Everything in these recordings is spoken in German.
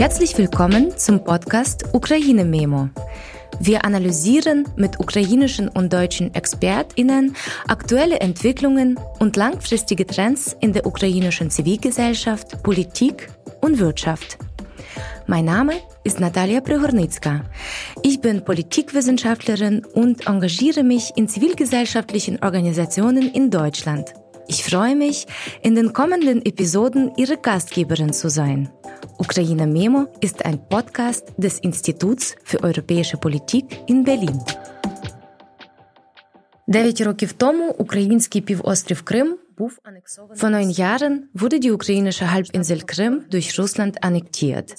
Herzlich willkommen zum Podcast Ukraine Memo. Wir analysieren mit ukrainischen und deutschen ExpertInnen aktuelle Entwicklungen und langfristige Trends in der ukrainischen Zivilgesellschaft, Politik und Wirtschaft. Mein Name ist Natalia Prehornicka. Ich bin Politikwissenschaftlerin und engagiere mich in zivilgesellschaftlichen Organisationen in Deutschland. Ich freue mich, in den kommenden Episoden Ihre Gastgeberin zu sein. Ukraine Memo ist ein Podcast des Instituts für europäische Політик in Berlin. Дев'ять років тому український півострів Крим vor neun Jahren wurde die ukrainische Halbinsel Krim durch Russland annektiert.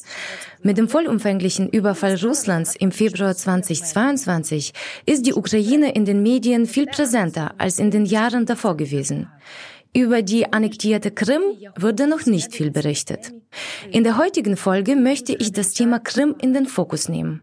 Mit dem vollumfänglichen Überfall Russlands im Februar 2022 ist die Ukraine in den Medien viel präsenter als in den Jahren davor gewesen. Über die annektierte Krim wurde noch nicht viel berichtet. In der heutigen Folge möchte ich das Thema Krim in den Fokus nehmen.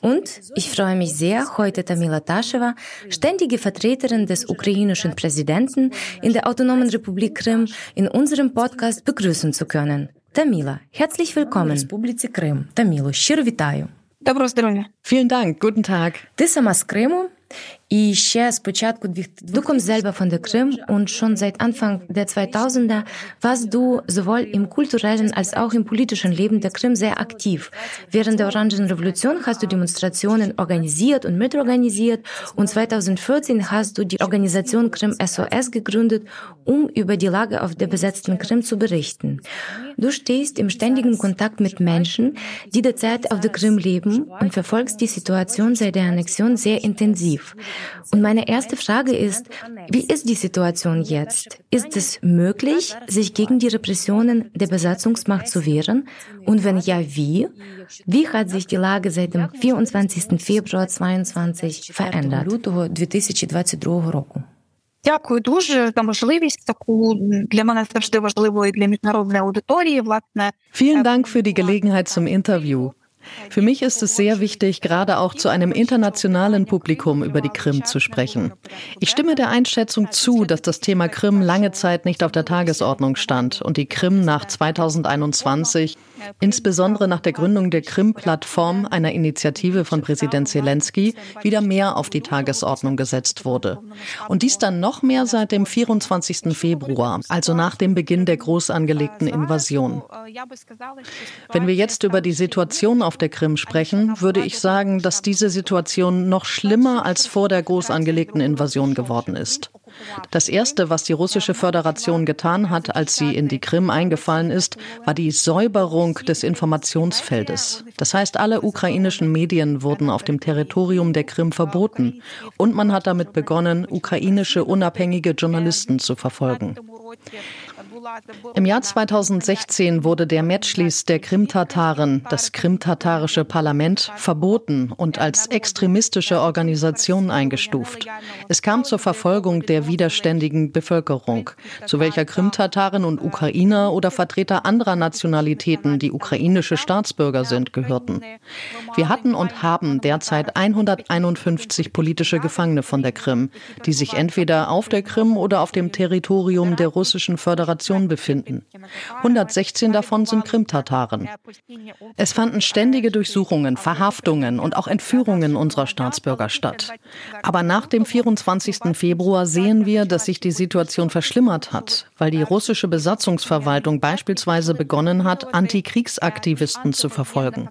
Und ich freue mich sehr, heute Tamila Taschewa, ständige Vertreterin des ukrainischen Präsidenten in der Autonomen Republik Krim, in unserem Podcast begrüßen zu können. Tamila, herzlich willkommen. Республіці Крим. Таміло, щиро вітаю. Доброго здоров'я. Vielen Dank, guten Tag. Ти сама з Криму, І ще Du kommst selber von der Krim und schon seit Anfang der 2000er warst du sowohl im kulturellen als auch im politischen Leben der Krim sehr aktiv. Während der Orangen Revolution hast du Demonstrationen organisiert und mitorganisiert und 2014 hast du die Organisation Krim SOS gegründet, um über die Lage auf der besetzten Krim zu berichten. Du stehst im ständigen Kontakt mit Menschen, die derzeit auf der Krim leben und verfolgst die Situation seit der Annexion sehr intensiv. Und meine erste Frage ist, wie ist die Situation jetzt? Ist es möglich, sich gegen die Repressionen der Besatzungsmacht zu wehren? Und wenn ja, wie? Wie hat sich die Lage seit dem 24. Februar 2022 verändert? Дякую дуже за можливість таку для мене завжди важливої для міжнародної аудиторії. Власне, Vielen Dank für die Gelegenheit zum Interview. Für mich ist es sehr wichtig, gerade auch zu einem internationalen Publikum über die Krim zu sprechen. Ich stimme der Einschätzung zu, dass das Thema Krim lange Zeit nicht auf der Tagesordnung stand und die Krim nach 2021, insbesondere nach der Gründung der Krim-Plattform, einer Initiative von Präsident Zelensky, wieder mehr auf die Tagesordnung gesetzt wurde. Und dies dann noch mehr seit dem 24. Februar, also nach dem Beginn der groß angelegten Invasion. Wenn wir jetzt über die Situation auf der Krim sprechen, würde ich sagen, dass diese Situation noch schlimmer als vor der groß angelegten Invasion geworden ist. Das Erste, was die russische Föderation getan hat, als sie in die Krim eingefallen ist, war die Säuberung des Informationsfeldes. Das heißt, alle ukrainischen Medien wurden auf dem Territorium der Krim verboten und man hat damit begonnen, ukrainische unabhängige Journalisten zu verfolgen. Im Jahr 2016 wurde der Metschlis der Krimtataren, das krimtatarische Parlament, verboten und als extremistische Organisation eingestuft. Es kam zur Verfolgung der widerständigen Bevölkerung, zu welcher Krimtataren und Ukrainer oder Vertreter anderer Nationalitäten, die ukrainische Staatsbürger sind, gehörten. Wir hatten und haben derzeit 151 politische Gefangene von der Krim, die sich entweder auf der Krim oder auf dem Territorium der russischen Föderation befinden. 116 davon sind Krimtataren. Es fanden ständige Durchsuchungen, Verhaftungen und auch Entführungen unserer Staatsbürger statt. Aber nach dem 24. Februar sehen wir, dass sich die Situation verschlimmert hat, weil die russische Besatzungsverwaltung beispielsweise begonnen hat, Antikriegsaktivisten zu verfolgen.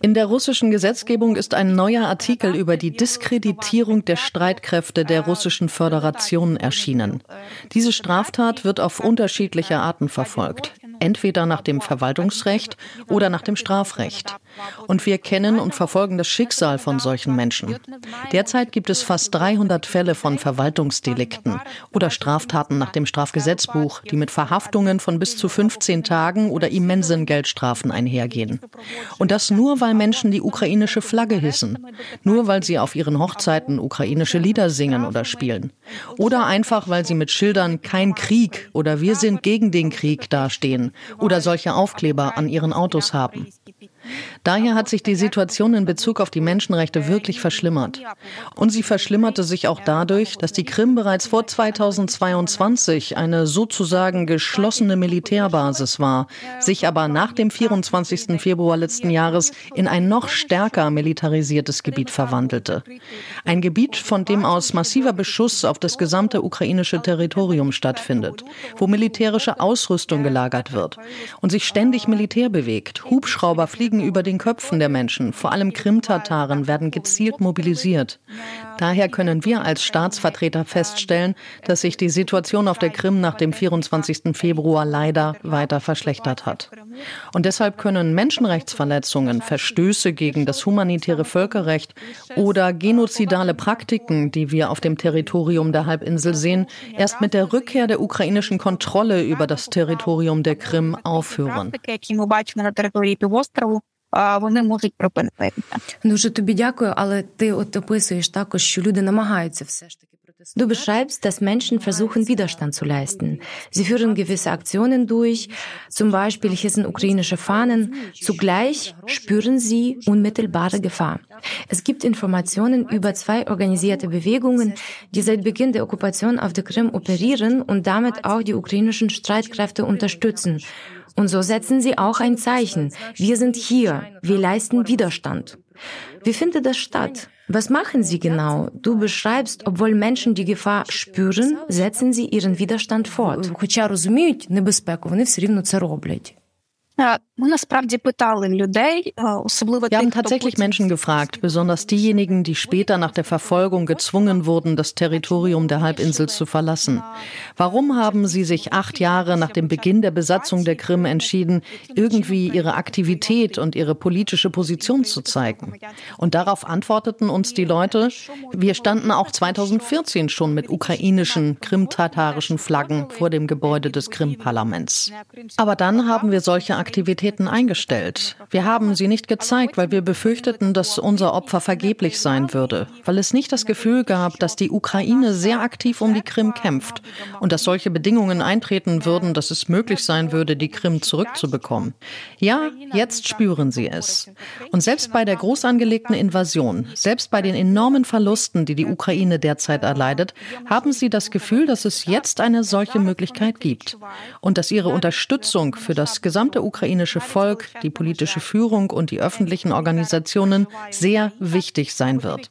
In der russischen Gesetzgebung ist ein neuer Artikel über die Diskreditierung der Streitkräfte der russischen Föderation erschienen. Diese Straftat wird auf unterschiedliche Arten verfolgt entweder nach dem Verwaltungsrecht oder nach dem Strafrecht. Und wir kennen und verfolgen das Schicksal von solchen Menschen. Derzeit gibt es fast 300 Fälle von Verwaltungsdelikten oder Straftaten nach dem Strafgesetzbuch, die mit Verhaftungen von bis zu 15 Tagen oder immensen Geldstrafen einhergehen. Und das nur, weil Menschen die ukrainische Flagge hissen, nur weil sie auf ihren Hochzeiten ukrainische Lieder singen oder spielen. Oder einfach, weil sie mit Schildern kein Krieg oder wir sind gegen den Krieg dastehen oder solche Aufkleber an ihren Autos haben. Daher hat sich die Situation in Bezug auf die Menschenrechte wirklich verschlimmert. Und sie verschlimmerte sich auch dadurch, dass die Krim bereits vor 2022 eine sozusagen geschlossene Militärbasis war, sich aber nach dem 24. Februar letzten Jahres in ein noch stärker militarisiertes Gebiet verwandelte. Ein Gebiet, von dem aus massiver Beschuss auf das gesamte ukrainische Territorium stattfindet, wo militärische Ausrüstung gelagert wird und sich ständig Militär bewegt. Hubschrauber fliegen über den Köpfen der Menschen, vor allem Krimtataren werden gezielt mobilisiert. Daher können wir als Staatsvertreter feststellen, dass sich die Situation auf der Krim nach dem 24. Februar leider weiter verschlechtert hat. Und deshalb können Menschenrechtsverletzungen, Verstöße gegen das humanitäre Völkerrecht oder genozidale Praktiken, die wir auf dem Territorium der Halbinsel sehen, erst mit der Rückkehr der ukrainischen Kontrolle über das Territorium der Krim aufhören. Вони можуть припинити. Дуже тобі дякую, але ти от описуєш також, що люди намагаються все ж таки. Du beschreibst, dass Menschen versuchen, Widerstand zu leisten. Sie führen gewisse Aktionen durch, zum Beispiel hissen ukrainische Fahnen. Zugleich spüren sie unmittelbare Gefahr. Es gibt Informationen über zwei organisierte Bewegungen, die seit Beginn der Okkupation auf der Krim operieren und damit auch die ukrainischen Streitkräfte unterstützen. Und so setzen sie auch ein Zeichen. Wir sind hier. Wir leisten Widerstand. Wie findet das statt? Was machen Sie genau? Du beschreibst, obwohl Menschen die Gefahr spüren, setzen sie ihren Widerstand fort. Хоча розуміють небезпеку, вони все рівно це роблять. Wir haben tatsächlich Menschen gefragt, besonders diejenigen, die später nach der Verfolgung gezwungen wurden, das Territorium der Halbinsel zu verlassen. Warum haben sie sich acht Jahre nach dem Beginn der Besatzung der Krim entschieden, irgendwie ihre Aktivität und ihre politische Position zu zeigen? Und darauf antworteten uns die Leute, wir standen auch 2014 schon mit ukrainischen, krimtatarischen Flaggen vor dem Gebäude des Krim-Parlaments. Aber dann haben wir solche Aktivitäten eingestellt. Wir haben sie nicht gezeigt, weil wir befürchteten, dass unser Opfer vergeblich sein würde, weil es nicht das Gefühl gab, dass die Ukraine sehr aktiv um die Krim kämpft und dass solche Bedingungen eintreten würden, dass es möglich sein würde, die Krim zurückzubekommen. Ja, jetzt spüren sie es. Und selbst bei der groß angelegten Invasion, selbst bei den enormen Verlusten, die die Ukraine derzeit erleidet, haben sie das Gefühl, dass es jetzt eine solche Möglichkeit gibt und dass ihre Unterstützung für das gesamte Ukraine ukrainische Volk, die politische Führung und die öffentlichen Organisationen sehr wichtig sein wird.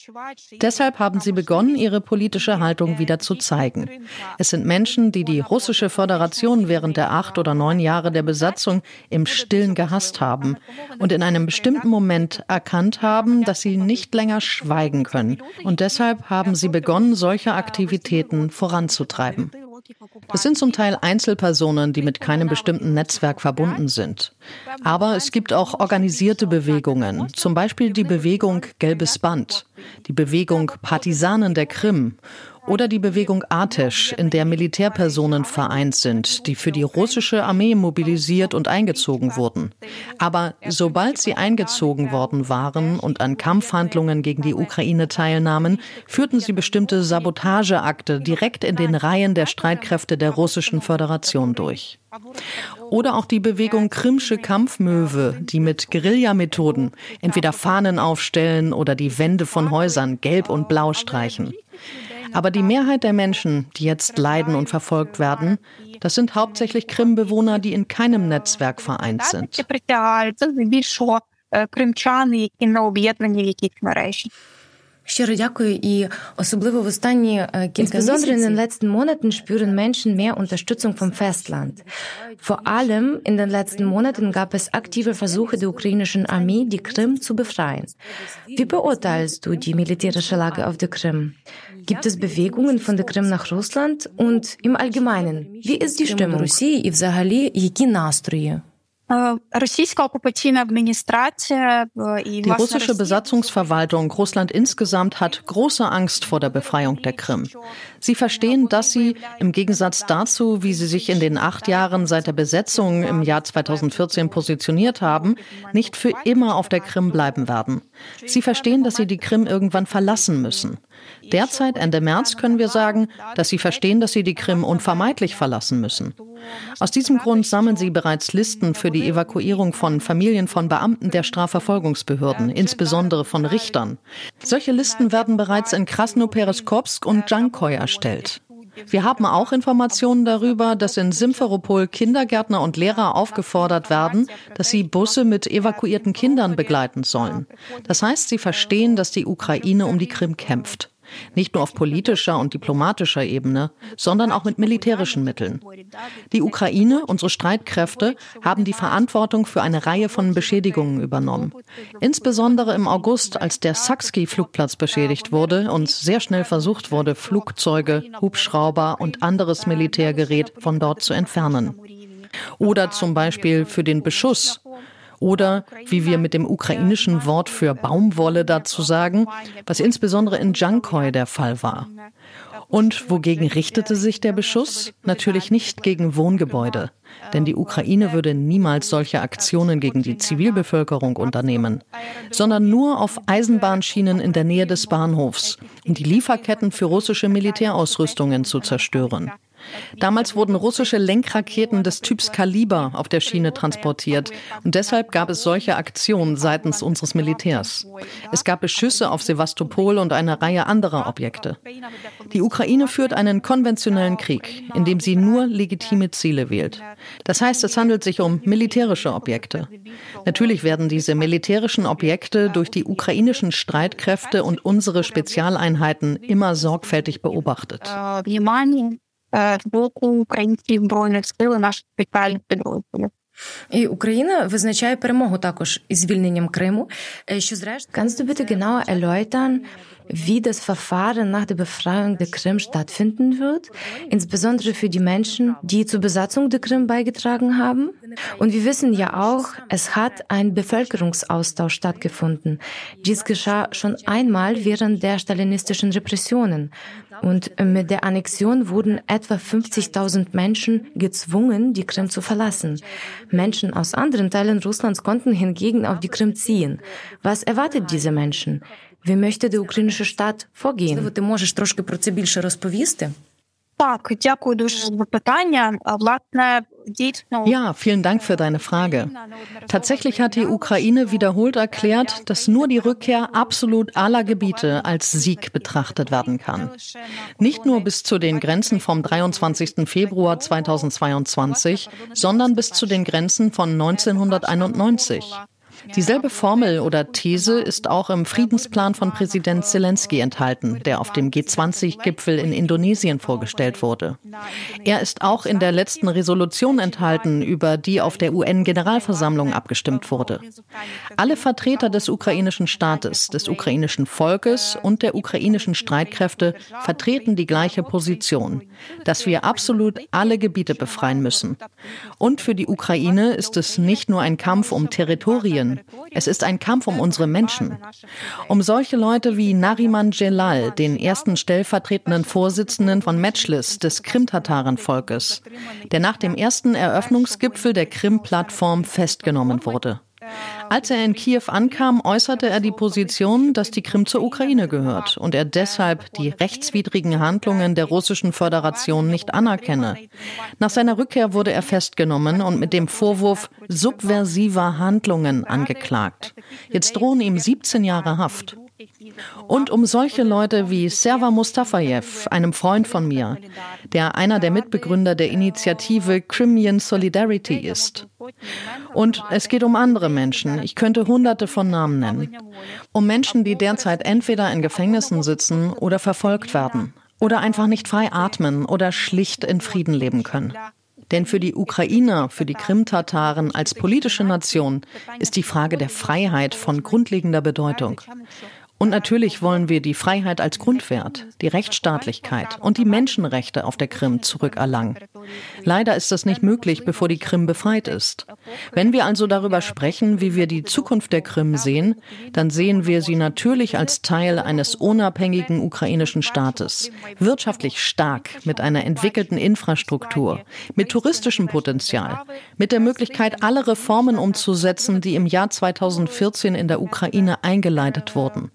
Deshalb haben sie begonnen, ihre politische Haltung wieder zu zeigen. Es sind Menschen, die die russische Föderation während der acht oder neun Jahre der Besatzung im Stillen gehasst haben und in einem bestimmten Moment erkannt haben, dass sie nicht länger schweigen können. Und deshalb haben sie begonnen, solche Aktivitäten voranzutreiben. Das sind zum Teil Einzelpersonen, die mit keinem bestimmten Netzwerk verbunden sind. Aber es gibt auch organisierte Bewegungen, zum Beispiel die Bewegung Gelbes Band, die Bewegung Partisanen der Krim oder die Bewegung Artesch, in der Militärpersonen vereint sind, die für die russische Armee mobilisiert und eingezogen wurden. Aber sobald sie eingezogen worden waren und an Kampfhandlungen gegen die Ukraine teilnahmen, führten sie bestimmte Sabotageakte direkt in den Reihen der Streitkräfte der russischen Föderation durch. Oder auch die Bewegung Krimsche Kampfmöwe, die mit Guerillamethoden entweder Fahnen aufstellen oder die Wände von Häusern gelb und blau streichen. Aber die Mehrheit der Menschen, die jetzt leiden und verfolgt werden, das sind hauptsächlich Krim-Bewohner, die in keinem Netzwerk vereint sind. Щиро дякую і особливо в останні кілька Insbesondere in den letzten Monaten spüren Menschen mehr Unterstützung vom Festland. Vor allem in den letzten Monaten gab es aktive Versuche der ukrainischen Armee, die Krim zu befreien. Wie beurteilst du die militärische Lage auf der Krim? Gibt es Bewegungen von der Krim nach Russland? Und im Allgemeinen, wie ist die Stimmung? Росії і взагалі які настрої? die russische Besatzungsverwaltung, Russland insgesamt, hat große Angst vor der Befreiung der Krim. Sie verstehen, dass sie, im Gegensatz dazu, wie sie sich in den acht Jahren seit der Besetzung im Jahr 2014 positioniert haben, nicht für immer auf der Krim bleiben werden. Sie verstehen, dass sie die Krim irgendwann verlassen müssen. Derzeit, Ende März, können wir sagen, dass sie verstehen, dass sie die Krim unvermeidlich verlassen müssen. Aus diesem Grund sammeln sie bereits Listen für die Evakuierung von Familien von Beamten der Strafverfolgungsbehörden, insbesondere von Richtern. Solche Listen werden bereits in Krasnopereskopsk und Jankoy erstellt. Wir haben auch Informationen darüber, dass in Simferopol Kindergärtner und Lehrer aufgefordert werden, dass sie Busse mit evakuierten Kindern begleiten sollen. Das heißt, sie verstehen, dass die Ukraine um die Krim kämpft. Nicht nur auf politischer und diplomatischer Ebene, sondern auch mit militärischen Mitteln. Die Ukraine, unsere Streitkräfte, haben die Verantwortung für eine Reihe von Beschädigungen übernommen. Insbesondere im August, als der Saksky-Flugplatz beschädigt wurde und sehr schnell versucht wurde, Flugzeuge, Hubschrauber und anderes Militärgerät von dort zu entfernen. Oder zum Beispiel für den Beschuss oder, wie wir mit dem ukrainischen Wort für Baumwolle dazu sagen, was insbesondere in Jankoy der Fall war. Und wogegen richtete sich der Beschuss? Natürlich nicht gegen Wohngebäude. Denn die Ukraine würde niemals solche Aktionen gegen die Zivilbevölkerung unternehmen, sondern nur auf Eisenbahnschienen in der Nähe des Bahnhofs, um die Lieferketten für russische Militärausrüstungen zu zerstören. Damals wurden russische Lenkraketen des Typs Kaliber auf der Schiene transportiert und deshalb gab es solche Aktionen seitens unseres Militärs. Es gab Beschüsse auf Sevastopol und eine Reihe anderer Objekte. Die Ukraine führt einen konventionellen Krieg, in dem sie nur legitime Ziele wählt. Das heißt, es handelt sich um militärische Objekte. Natürlich werden diese militärischen Objekte durch die ukrainischen Streitkräfte und unsere Spezialeinheiten immer sorgfältig beobachtet з боку українських збройних сил і наших спеціальних підрозділів. І Україна визначає перемогу також із звільненням Криму. Що зрештою Kannst du bitte genauer erläutern, wie das Verfahren nach der Befreiung der Krim stattfinden wird, insbesondere für die Menschen, die zur Besatzung der Krim beigetragen haben. Und wir wissen ja auch, es hat ein Bevölkerungsaustausch stattgefunden. Dies geschah schon einmal während der stalinistischen Repressionen. Und mit der Annexion wurden etwa 50.000 Menschen gezwungen, die Krim zu verlassen. Menschen aus anderen Teilen Russlands konnten hingegen auf die Krim ziehen. Was erwartet diese Menschen? Wie möchte der ukrainische Staat vorgehen? Так, дякую дуже за питання. Власне, Ja, vielen Dank für deine Frage. Tatsächlich hat die Ukraine wiederholt erklärt, dass nur die Rückkehr absolut aller Gebiete als Sieg betrachtet werden kann. Nicht nur bis zu den Grenzen vom 23. Februar 2022, sondern bis zu den Grenzen von 1991. Dieselbe Formel oder These ist auch im Friedensplan von Präsident Zelensky enthalten, der auf dem G20-Gipfel in Indonesien vorgestellt wurde. Er ist auch in der letzten Resolution enthalten, über die auf der UN-Generalversammlung abgestimmt wurde. Alle Vertreter des ukrainischen Staates, des ukrainischen Volkes und der ukrainischen Streitkräfte vertreten die gleiche Position, dass wir absolut alle Gebiete befreien müssen. Und für die Ukraine ist es nicht nur ein Kampf um Territorien, es ist ein Kampf um unsere Menschen. Um solche Leute wie Nariman Jelal, den ersten stellvertretenden Vorsitzenden von Medschlis, des Krimtatarenvolkes, der nach dem ersten Eröffnungsgipfel der Krim-Plattform festgenommen wurde. Als er in Kiew ankam, äußerte er die Position, dass die Krim zur Ukraine gehört und er deshalb die rechtswidrigen Handlungen der russischen Föderation nicht anerkenne. Nach seiner Rückkehr wurde er festgenommen und mit dem Vorwurf subversiver Handlungen angeklagt. Jetzt drohen ihm 17 Jahre Haft. Und um solche Leute wie Serva Mustafayev, einem Freund von mir, der einer der Mitbegründer der Initiative Crimean Solidarity ist. Und es geht um andere Menschen. Ich könnte hunderte von Namen nennen. Um Menschen, die derzeit entweder in Gefängnissen sitzen oder verfolgt werden oder einfach nicht frei atmen oder schlicht in Frieden leben können. Denn für die Ukrainer, für die Krim-Tataren als politische Nation ist die Frage der Freiheit von grundlegender Bedeutung. Und natürlich wollen wir die Freiheit als Grundwert, die Rechtsstaatlichkeit und die Menschenrechte auf der Krim zurückerlangen. Leider ist das nicht möglich, bevor die Krim befreit ist. Wenn wir also darüber sprechen, wie wir die Zukunft der Krim sehen, dann sehen wir sie natürlich als Teil eines unabhängigen ukrainischen Staates, wirtschaftlich stark, mit einer entwickelten Infrastruktur, mit touristischem Potenzial, mit der Möglichkeit, alle Reformen umzusetzen, die im Jahr 2014 in der Ukraine eingeleitet wurden.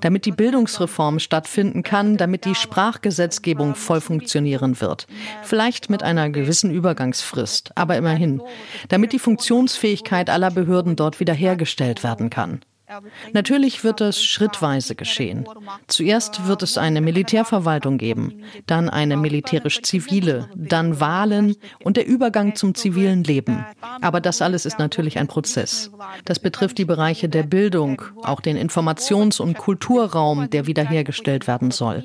Damit die Bildungsreform stattfinden kann, damit die Sprachgesetzgebung voll funktionieren wird. Vielleicht mit einer gewissen Übergangsfrist, aber immerhin, damit die Funktionsfähigkeit aller Behörden dort wiederhergestellt werden kann. Natürlich wird es schrittweise geschehen. Zuerst wird es eine Militärverwaltung geben, dann eine militärisch-zivile, dann Wahlen und der Übergang zum zivilen Leben. Aber das alles ist natürlich ein Prozess. Das betrifft die Bereiche der Bildung, auch den Informations- und Kulturraum, der wiederhergestellt werden soll.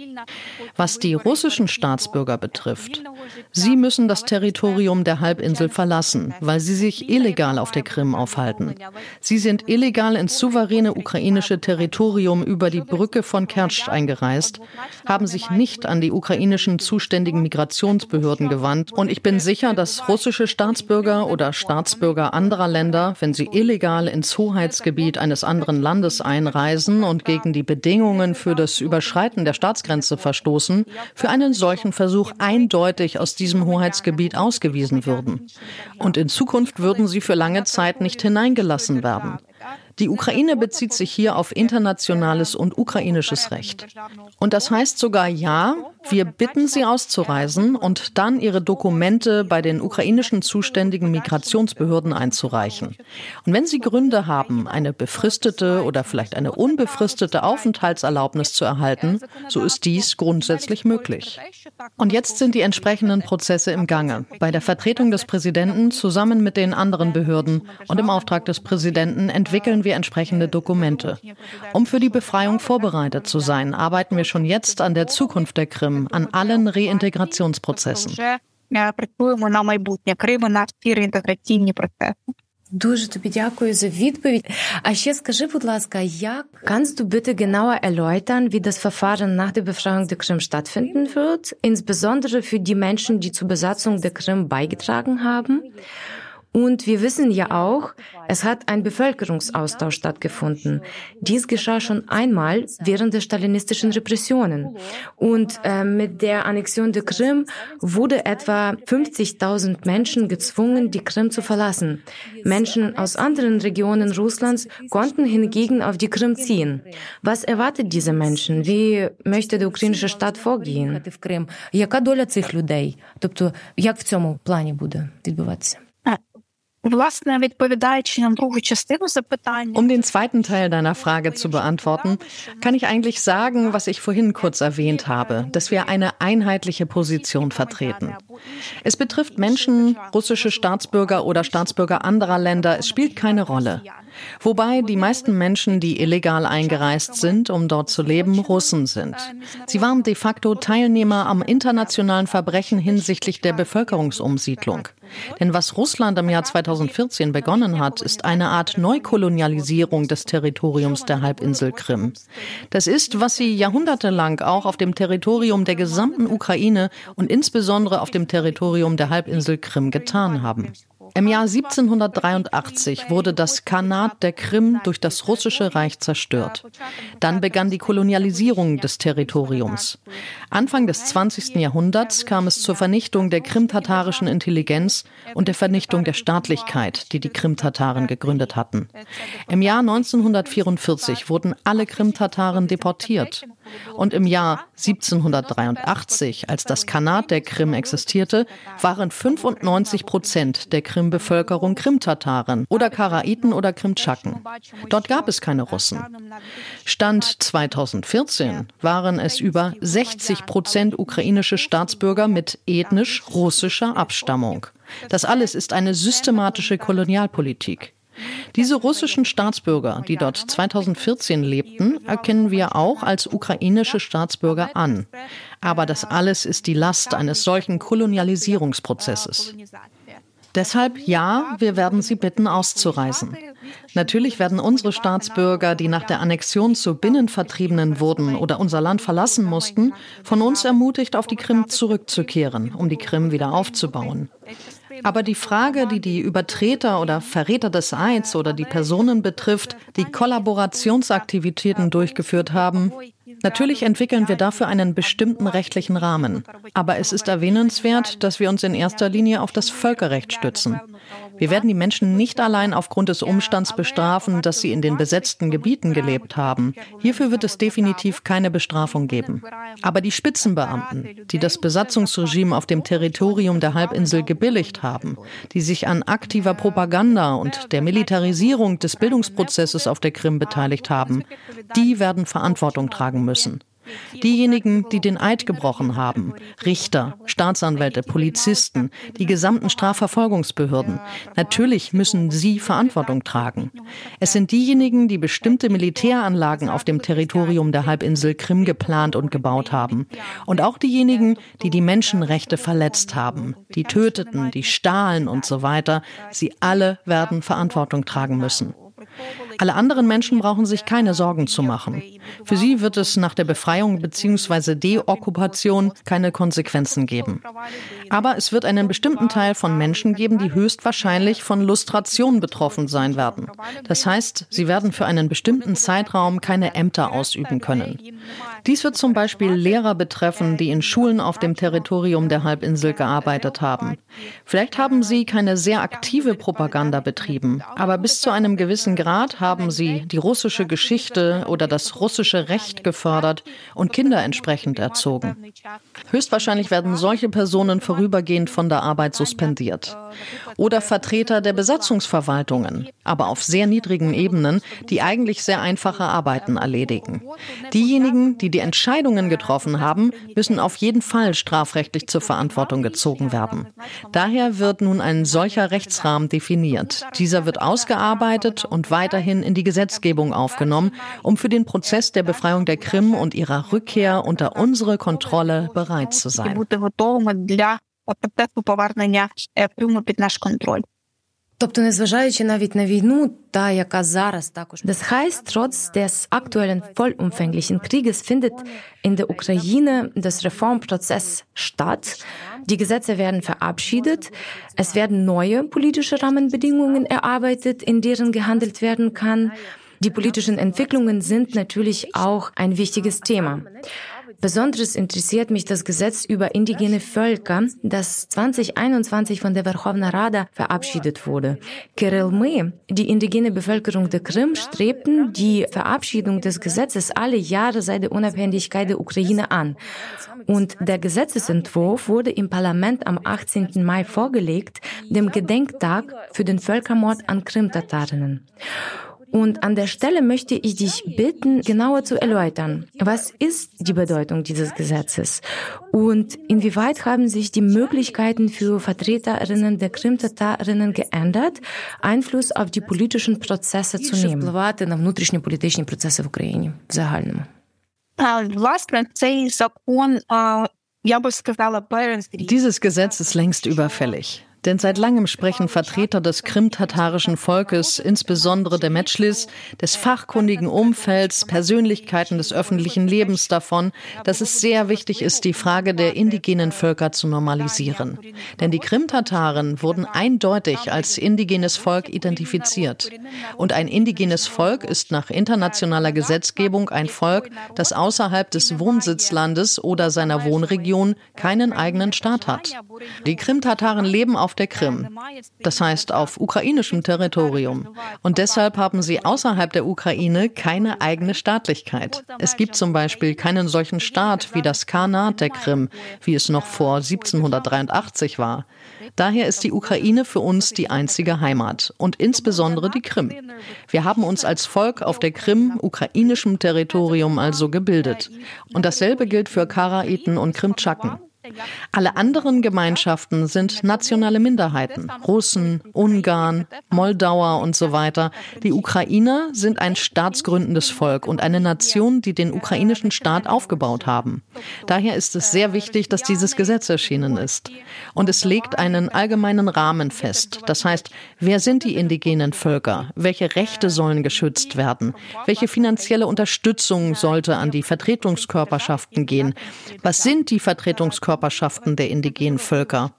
Was die russischen Staatsbürger betrifft, sie müssen das Territorium der Halbinsel verlassen, weil sie sich illegal auf der Krim aufhalten. Sie sind illegal ins souveräne ukrainische Territorium über die Brücke von Kertsch eingereist, haben sich nicht an die ukrainischen zuständigen Migrationsbehörden gewandt. Und ich bin sicher, dass russische Staatsbürger oder Staatsbürger anderer Länder, wenn sie illegal ins Hoheitsgebiet eines anderen Landes einreisen und gegen die Bedingungen für das Überschreiten der Staatsgrenze verstoßen, für einen solchen Versuch eindeutig aus diesem Hoheitsgebiet ausgewiesen würden. Und in Zukunft würden sie für lange Zeit nicht hineingelassen werden. Die Ukraine bezieht sich hier auf internationales und ukrainisches Recht. Und das heißt sogar ja, wir bitten sie auszureisen und dann ihre Dokumente bei den ukrainischen zuständigen Migrationsbehörden einzureichen. Und wenn sie Gründe haben, eine befristete oder vielleicht eine unbefristete Aufenthaltserlaubnis zu erhalten, so ist dies grundsätzlich möglich. Und jetzt sind die entsprechenden Prozesse im Gange, bei der Vertretung des Präsidenten zusammen mit den anderen Behörden und im Auftrag des Präsidenten entwickeln wir entsprechende Dokumente. Um für die Befreiung vorbereitet zu sein, arbeiten wir schon jetzt an der Zukunft der Krim, Krim, an allen Reintegrationsprozessen. Kannst du bitte genauer erläutern, wie das Verfahren nach der Befreiung der Krim stattfinden wird, insbesondere für die Menschen, die zur Besatzung der Krim beigetragen haben? Und wir wissen ja auch, es hat ein Bevölkerungsaustausch stattgefunden. Dies geschah schon einmal während der stalinistischen Repressionen. Und äh, mit der Annexion der Krim wurde etwa 50.000 Menschen gezwungen, die Krim zu verlassen. Menschen aus anderen Regionen Russlands konnten hingegen auf die Krim ziehen. Was erwartet diese Menschen? Wie möchte der ukrainische Staat vorgehen? Яка доля цих людей? Тобто, як в цьому плані буде відбуватися? Um den zweiten Teil deiner Frage zu beantworten, kann ich eigentlich sagen, was ich vorhin kurz erwähnt habe, dass wir eine einheitliche Position vertreten. Es betrifft Menschen, russische Staatsbürger oder Staatsbürger anderer Länder, es spielt keine Rolle. Wobei die meisten Menschen, die illegal eingereist sind, um dort zu leben, Russen sind. Sie waren de facto Teilnehmer am internationalen Verbrechen hinsichtlich der Bevölkerungsumsiedlung. Denn was Russland im Jahr 2014 begonnen hat, ist eine Art Neukolonialisierung des Territoriums der Halbinsel Krim. Das ist, was sie jahrhundertelang auch auf dem Territorium der gesamten Ukraine und insbesondere auf dem Territorium der Halbinsel Krim getan haben. Im Jahr 1783 wurde das Khanat der Krim durch das russische Reich zerstört. Dann begann die Kolonialisierung des Territoriums. Anfang des 20. Jahrhunderts kam es zur Vernichtung der krimtatarischen Intelligenz und der Vernichtung der Staatlichkeit, die die Krimtataren gegründet hatten. Im Jahr 1944 wurden alle Krimtataren deportiert. Und im Jahr 1783, als das Khanat der Krim existierte, waren 95 Prozent der Krim-Bevölkerung Krimtataren oder Karaiten oder Krimtschaken. Dort gab es keine Russen. Stand 2014 waren es über 60 Prozent ukrainische Staatsbürger mit ethnisch russischer Abstammung. Das alles ist eine systematische Kolonialpolitik. Diese russischen Staatsbürger, die dort 2014 lebten, erkennen wir auch als ukrainische Staatsbürger an. Aber das alles ist die Last eines solchen Kolonialisierungsprozesses. Deshalb ja, wir werden Sie bitten, auszureisen. Natürlich werden unsere Staatsbürger, die nach der Annexion zu Binnenvertriebenen wurden oder unser Land verlassen mussten, von uns ermutigt, auf die Krim zurückzukehren, um die Krim wieder aufzubauen. Aber die Frage, die die Übertreter oder Verräter des Eids oder die Personen betrifft, die Kollaborationsaktivitäten durchgeführt haben, Natürlich entwickeln wir dafür einen bestimmten rechtlichen Rahmen. Aber es ist erwähnenswert, dass wir uns in erster Linie auf das Völkerrecht stützen. Wir werden die Menschen nicht allein aufgrund des Umstands bestrafen, dass sie in den besetzten Gebieten gelebt haben. Hierfür wird es definitiv keine Bestrafung geben. Aber die Spitzenbeamten, die das Besatzungsregime auf dem Territorium der Halbinsel gebilligt haben, die sich an aktiver Propaganda und der Militarisierung des Bildungsprozesses auf der Krim beteiligt haben, die werden Verantwortung tragen müssen. Diejenigen, die den Eid gebrochen haben, Richter, Staatsanwälte, Polizisten, die gesamten Strafverfolgungsbehörden, natürlich müssen sie Verantwortung tragen. Es sind diejenigen, die bestimmte Militäranlagen auf dem Territorium der Halbinsel Krim geplant und gebaut haben. Und auch diejenigen, die die Menschenrechte verletzt haben, die töteten, die stahlen und so weiter. Sie alle werden Verantwortung tragen müssen. Alle anderen Menschen brauchen sich keine Sorgen zu machen. Für sie wird es nach der Befreiung bzw. Deokkupation keine Konsequenzen geben. Aber es wird einen bestimmten Teil von Menschen geben, die höchstwahrscheinlich von Lustration betroffen sein werden. Das heißt, sie werden für einen bestimmten Zeitraum keine Ämter ausüben können. Dies wird zum Beispiel Lehrer betreffen, die in Schulen auf dem Territorium der Halbinsel gearbeitet haben. Vielleicht haben sie keine sehr aktive Propaganda betrieben, aber bis zu einem gewissen Grad haben sie die russische Geschichte oder das russische Recht gefördert und Kinder entsprechend erzogen. Höchstwahrscheinlich werden solche Personen vorübergehend von der Arbeit suspendiert. Oder Vertreter der Besatzungsverwaltungen, aber auf sehr niedrigen Ebenen, die eigentlich sehr einfache Arbeiten erledigen. Diejenigen, die die Entscheidungen getroffen haben, müssen auf jeden Fall strafrechtlich zur Verantwortung gezogen werden. Daher wird nun ein solcher Rechtsrahmen definiert. Dieser wird ausgearbeitet und weiterhin in die Gesetzgebung aufgenommen, um für den Prozess der Befreiung der Krim und ihrer Rückkehr unter unsere Kontrolle bereit zu sein. Das heißt, trotz des aktuellen vollumfänglichen Krieges findet in der Ukraine das Reformprozess statt. Die Gesetze werden verabschiedet. Es werden neue politische Rahmenbedingungen erarbeitet, in deren gehandelt werden kann. Die politischen Entwicklungen sind natürlich auch ein wichtiges Thema. Besonders interessiert mich das Gesetz über indigene Völker, das 2021 von der Verkhovna Rada verabschiedet wurde. Kerelme, die indigene Bevölkerung der Krim, strebten die Verabschiedung des Gesetzes alle Jahre seit der Unabhängigkeit der Ukraine an. Und der Gesetzesentwurf wurde im Parlament am 18. Mai vorgelegt, dem Gedenktag für den Völkermord an Krimtatarinnen. Und an der Stelle möchte ich dich bitten, genauer zu erläutern, was ist die Bedeutung dieses Gesetzes und inwieweit haben sich die Möglichkeiten für Vertreterinnen der Krimtatarinnen geändert, Einfluss auf die politischen Prozesse zu nehmen. впливати на внутрішні політичні процеси в Україні в загальному. Власне, цей закон, я би сказала, перезрів. Dieses Gesetz ist längst überfällig. Denn seit langem sprechen Vertreter des krimtatarischen Volkes, insbesondere der Metschlis, des fachkundigen Umfelds, Persönlichkeiten des öffentlichen Lebens davon, dass es sehr wichtig ist, die Frage der indigenen Völker zu normalisieren. Denn die Krimtataren wurden eindeutig als indigenes Volk identifiziert. Und ein indigenes Volk ist nach internationaler Gesetzgebung ein Volk, das außerhalb des Wohnsitzlandes oder seiner Wohnregion keinen eigenen Staat hat. Die Krimtataren leben auf der Krim, das heißt auf ukrainischem Territorium. Und deshalb haben sie außerhalb der Ukraine keine eigene Staatlichkeit. Es gibt zum Beispiel keinen solchen Staat wie das Khanat der Krim, wie es noch vor 1783 war. Daher ist die Ukraine für uns die einzige Heimat und insbesondere die Krim. Wir haben uns als Volk auf der Krim, ukrainischem Territorium also gebildet. Und dasselbe gilt für Karaiten und Krimtschaken. Alle anderen Gemeinschaften sind nationale Minderheiten. Russen, Ungarn, Moldauer und so weiter. Die Ukrainer sind ein staatsgründendes Volk und eine Nation, die den ukrainischen Staat aufgebaut haben. Daher ist es sehr wichtig, dass dieses Gesetz erschienen ist. Und es legt einen allgemeinen Rahmen fest. Das heißt, wer sind die indigenen Völker? Welche Rechte sollen geschützt werden? Welche finanzielle Unterstützung sollte an die Vertretungskörperschaften gehen? Was sind die Vertretungskörperschaften? Körperschaften der indigenen Völker.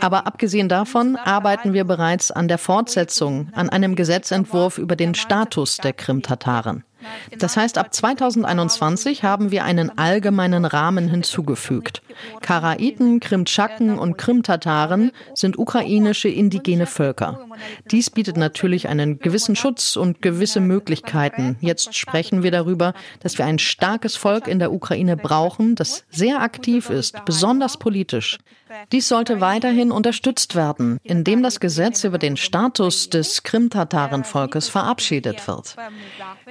Aber abgesehen davon arbeiten wir bereits an der Fortsetzung, an einem Gesetzentwurf über den Status der Krim-Tataren. Das heißt, ab 2021 haben wir einen allgemeinen Rahmen hinzugefügt. Karaiten, Krimtschaken und Krimtataren sind ukrainische indigene Völker. Dies bietet natürlich einen gewissen Schutz und gewisse Möglichkeiten. Jetzt sprechen wir darüber, dass wir ein starkes Volk in der Ukraine brauchen, das sehr aktiv ist, besonders politisch. Dies sollte weiterhin unterstützt werden, indem das Gesetz über den Status des Krimtatarenvolkes verabschiedet wird.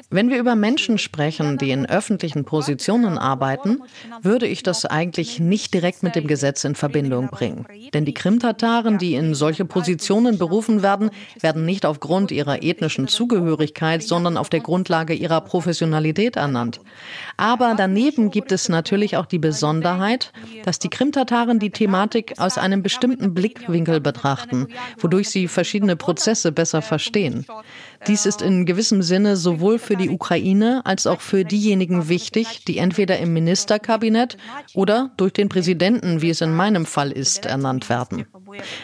Wenn wir über Menschen sprechen, die in öffentlichen Positionen arbeiten, würde ich das eigentlich nicht direkt mit dem Gesetz in Verbindung bringen. Denn die Krimtataren, die in solche Positionen berufen werden, werden nicht aufgrund ihrer ethnischen Zugehörigkeit, sondern auf der Grundlage ihrer Professionalität ernannt. Aber daneben gibt es natürlich auch die Besonderheit, dass die Krimtataren die Thematik aus einem bestimmten Blickwinkel betrachten, wodurch sie verschiedene Prozesse besser verstehen. Dies ist in gewissem Sinne sowohl für die Ukraine als auch für diejenigen wichtig, die entweder im Ministerkabinett oder durch den Präsidenten, wie es in meinem Fall ist, ernannt werden.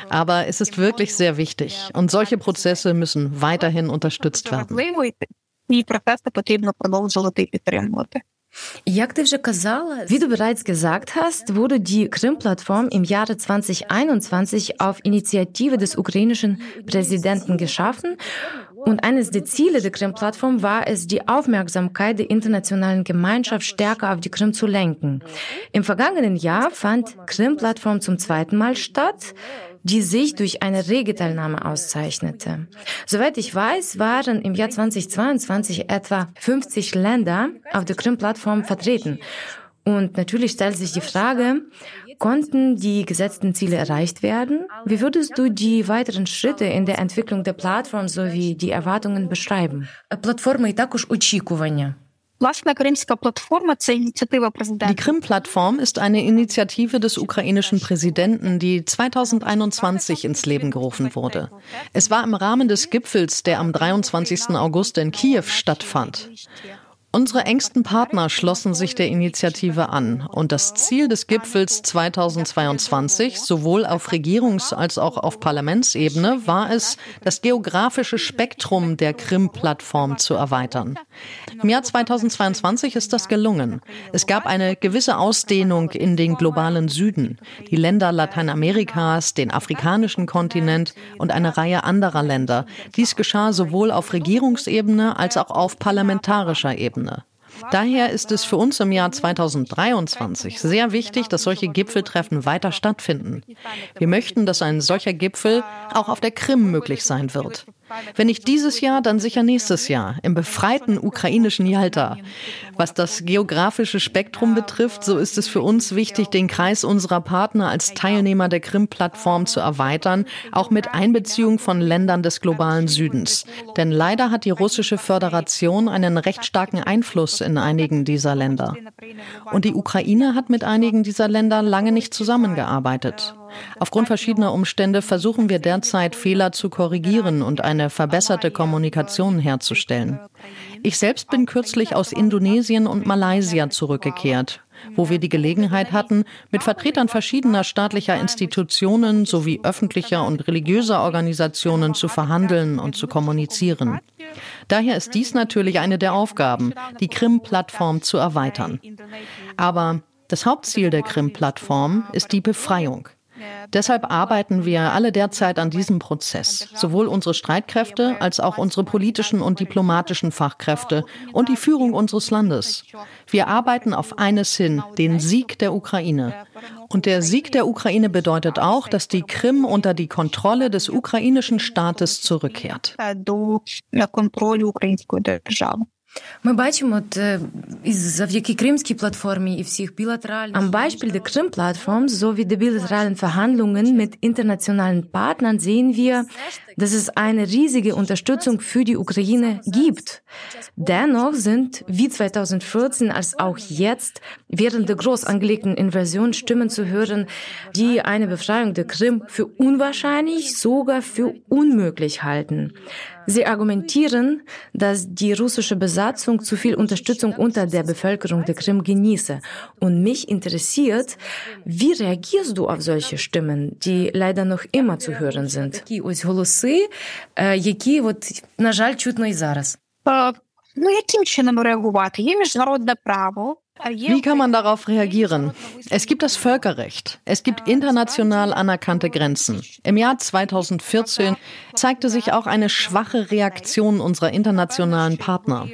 Aber es ist wirklich sehr wichtig und solche Prozesse müssen weiterhin unterstützt werden. Wie du bereits gesagt hast, wurde die Krim-Plattform im Jahre 2021 auf Initiative des ukrainischen Präsidenten geschaffen. Und eines der Ziele der Krim-Plattform war es, die Aufmerksamkeit der internationalen Gemeinschaft stärker auf die Krim zu lenken. Im vergangenen Jahr fand Krim-Plattform zum zweiten Mal statt die sich durch eine rege Teilnahme auszeichnete. Soweit ich weiß, waren im Jahr 2022 etwa 50 Länder auf der Krim-Plattform vertreten. Und natürlich stellt sich die Frage, konnten die gesetzten Ziele erreicht werden? Wie würdest du die weiteren Schritte in der Entwicklung der Plattform sowie die Erwartungen beschreiben? Платформа і також очікування. Власна кримська платформа це ініціатива Die Krim-Plattform ist eine Initiative des ukrainischen Präsidenten, die 2021 ins Leben gerufen wurde. Es war im Rahmen des Gipfels, der am 23. August in Kiew stattfand. Unsere engsten Partner schlossen sich der Initiative an und das Ziel des Gipfels 2022, sowohl auf Regierungs- als auch auf Parlamentsebene, war es, das geografische Spektrum der Krim-Plattform zu erweitern. Im Jahr 2022 ist das gelungen. Es gab eine gewisse Ausdehnung in den globalen Süden, die Länder Lateinamerikas, den afrikanischen Kontinent und eine Reihe anderer Länder. Dies geschah sowohl auf Regierungsebene als auch auf parlamentarischer Ebene. Ebene. Daher ist es für uns im Jahr 2023 sehr wichtig, dass solche Gipfeltreffen weiter stattfinden. Wir möchten, dass ein solcher Gipfel auch auf der Krim möglich sein wird. Wenn nicht dieses Jahr, dann sicher nächstes Jahr im befreiten ukrainischen Yalta. Was das geografische Spektrum betrifft, so ist es für uns wichtig, den Kreis unserer Partner als Teilnehmer der Krim-Plattform zu erweitern, auch mit Einbeziehung von Ländern des globalen Südens. Denn leider hat die russische Föderation einen recht starken Einfluss in einigen dieser Länder. Und die Ukraine hat mit einigen dieser Länder lange nicht zusammengearbeitet. Aufgrund verschiedener Umstände versuchen wir derzeit Fehler zu korrigieren und eine verbesserte Kommunikation herzustellen. Ich selbst bin kürzlich aus Indonesien und Malaysia zurückgekehrt, wo wir die Gelegenheit hatten, mit Vertretern verschiedener staatlicher Institutionen sowie öffentlicher und religiöser Organisationen zu verhandeln und zu kommunizieren. Daher ist dies natürlich eine der Aufgaben, die Krim-Plattform zu erweitern. Aber das Hauptziel der Krim-Plattform ist die Befreiung. Deshalb arbeiten wir alle derzeit an diesem Prozess, sowohl unsere Streitkräfte als auch unsere politischen und diplomatischen Fachkräfte und die Führung unseres Landes. Wir arbeiten auf eines hin, den Sieg der Ukraine. Und der Sieg der Ukraine bedeutet auch, dass die Krim unter die Kontrolle des ukrainischen Staates zurückkehrt. Ми бачимо і завдяки Кримській платформі і всіх білатеральних Am Beispiel der Krim-Plattform sowie der bilateralen Verhandlungen mit internationalen Partnern sehen wir, dass es eine riesige Unterstützung für die Ukraine gibt. Dennoch sind wie 2014 als auch jetzt während der groß angelegten Invasion Stimmen zu hören, die eine Befreiung der Krim für unwahrscheinlich, sogar für unmöglich halten. Sie argumentieren, dass die russische Besatzung zu viel Unterstützung unter der Bevölkerung der Krim genieße. Und mich interessiert, wie reagierst du auf solche Stimmen, die leider noch immer zu hören sind? Такі голоси, які, от, на жаль, чутно і зараз. Ну яким чином реагувати? Є міжнародне право. Wie kann man darauf reagieren? Es gibt das Völkerrecht. Es gibt international anerkannte Grenzen. Im Jahr 2014 zeigte sich auch eine schwache Reaktion unserer internationalen Partner.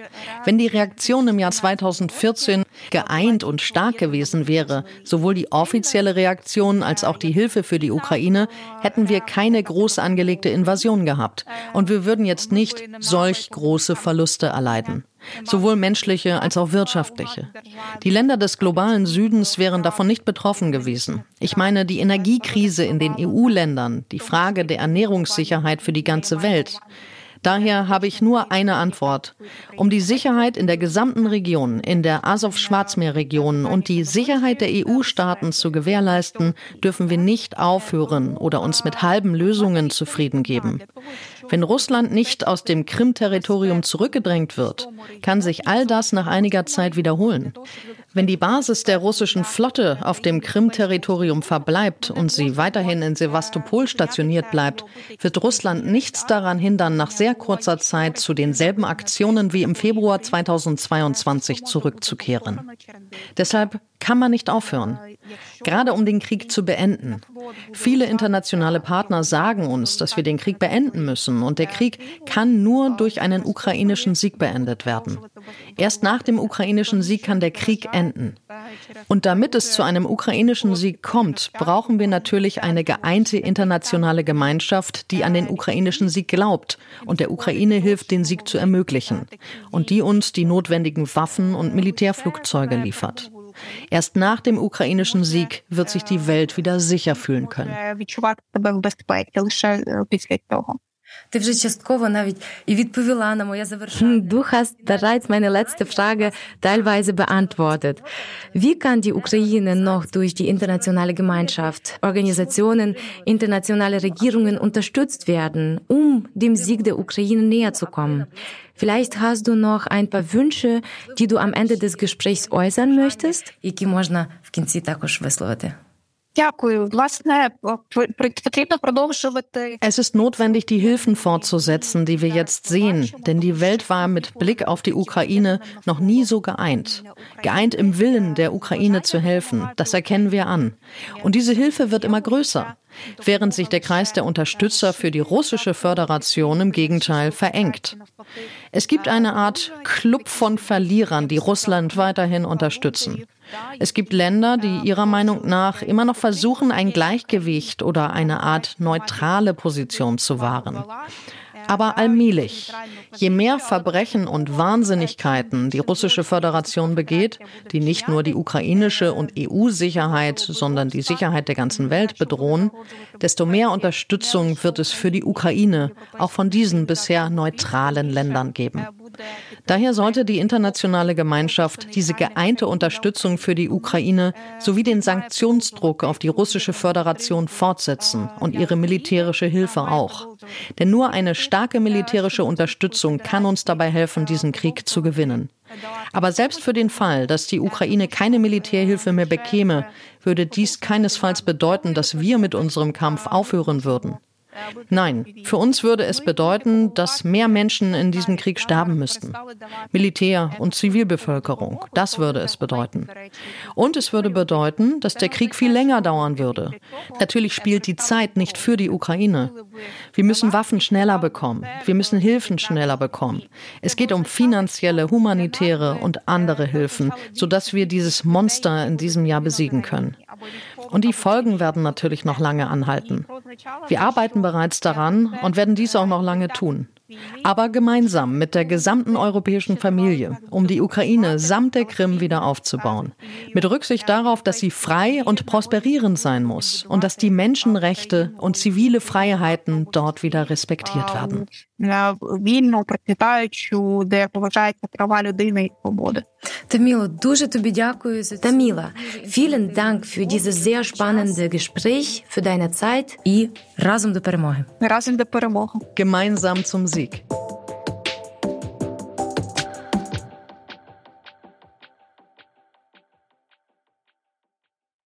Wenn die Reaktion im Jahr 2014 geeint und stark gewesen wäre, sowohl die offizielle Reaktion als auch die Hilfe für die Ukraine, hätten wir keine groß angelegte Invasion gehabt. Und wir würden jetzt nicht solch große Verluste erleiden sowohl menschliche als auch wirtschaftliche. Die Länder des globalen Südens wären davon nicht betroffen gewesen. Ich meine die Energiekrise in den EU-Ländern, die Frage der Ernährungssicherheit für die ganze Welt. Daher habe ich nur eine Antwort. Um die Sicherheit in der gesamten Region, in der Azov-Schwarzmeer-Region und die Sicherheit der EU-Staaten zu gewährleisten, dürfen wir nicht aufhören oder uns mit halben Lösungen zufrieden geben. Wenn Russland nicht aus dem Krim-Territorium zurückgedrängt wird, kann sich all das nach einiger Zeit wiederholen. Wenn die Basis der russischen Flotte auf dem Krim-Territorium verbleibt und sie weiterhin in Sevastopol stationiert bleibt, wird Russland nichts daran hindern, nach sehr kurzer Zeit zu denselben Aktionen wie im Februar 2022 zurückzukehren. Deshalb kann man nicht aufhören, gerade um den Krieg zu beenden. Viele internationale Partner sagen uns, dass wir den Krieg beenden müssen und der Krieg kann nur durch einen ukrainischen Sieg beendet werden. Erst nach dem ukrainischen Sieg kann der Krieg enden. Und damit es zu einem ukrainischen Sieg kommt, brauchen wir natürlich eine geeinte internationale Gemeinschaft, die an den ukrainischen Sieg glaubt und der Ukraine hilft, den Sieg zu ermöglichen und die uns die notwendigen Waffen und Militärflugzeuge liefert. Erst nach dem ukrainischen Sieg wird sich die Welt wieder sicher fühlen können. Du hast bereits meine letzte Frage teilweise beantwortet. Wie kann die Ukraine noch durch die internationale Gemeinschaft, Organisationen, internationale Regierungen unterstützt werden, um dem Sieg der Ukraine näher zu kommen? Vielleicht hast du noch ein paar Wünsche, die du am Ende des Gesprächs äußern möchtest? Які можна в кінці також висловити. Es ist notwendig, die Hilfen fortzusetzen, die wir jetzt sehen, denn die Welt war mit Blick auf die Ukraine noch nie so geeint. Geeint im Willen der Ukraine zu helfen, das erkennen wir an. Und diese Hilfe wird immer größer während sich der Kreis der Unterstützer für die russische Föderation im Gegenteil verengt. Es gibt eine Art Club von Verlierern, die Russland weiterhin unterstützen. Es gibt Länder, die ihrer Meinung nach immer noch versuchen, ein Gleichgewicht oder eine Art neutrale Position zu wahren. Aber allmählich, je mehr Verbrechen und Wahnsinnigkeiten die russische Föderation begeht, die nicht nur die ukrainische und EU-Sicherheit, sondern die Sicherheit der ganzen Welt bedrohen, desto mehr Unterstützung wird es für die Ukraine auch von diesen bisher neutralen Ländern geben. Daher sollte die internationale Gemeinschaft diese geeinte Unterstützung für die Ukraine sowie den Sanktionsdruck auf die russische Föderation fortsetzen und ihre militärische Hilfe auch. Denn nur eine starke militärische Unterstützung kann uns dabei helfen, diesen Krieg zu gewinnen. Aber selbst für den Fall, dass die Ukraine keine Militärhilfe mehr bekäme, würde dies keinesfalls bedeuten, dass wir mit unserem Kampf aufhören würden. Nein, für uns würde es bedeuten, dass mehr Menschen in diesem Krieg sterben müssten. Militär und Zivilbevölkerung, das würde es bedeuten. Und es würde bedeuten, dass der Krieg viel länger dauern würde. Natürlich spielt die Zeit nicht für die Ukraine. Wir müssen Waffen schneller bekommen. Wir müssen Hilfen schneller bekommen. Es geht um finanzielle, humanitäre und andere Hilfen, sodass wir dieses Monster in diesem Jahr besiegen können. Und die Folgen werden natürlich noch lange anhalten. Wir arbeiten bereits daran und werden dies auch noch lange tun. Aber gemeinsam mit der gesamten europäischen Familie, um die Ukraine samt der Krim wieder aufzubauen. Mit Rücksicht darauf, dass sie frei und prosperierend sein muss und dass die Menschenrechte und zivile Freiheiten dort wieder respektiert werden. Вільно процвітаючу, де поважаються права людини і свободи. Таміло, дуже тобі дякую за Таміла. vielen Dank für dieses sehr spannende Gespräch, für deine Zeit і разом до перемоги. Разом до перемоги. Gemeinsam zum Sieg.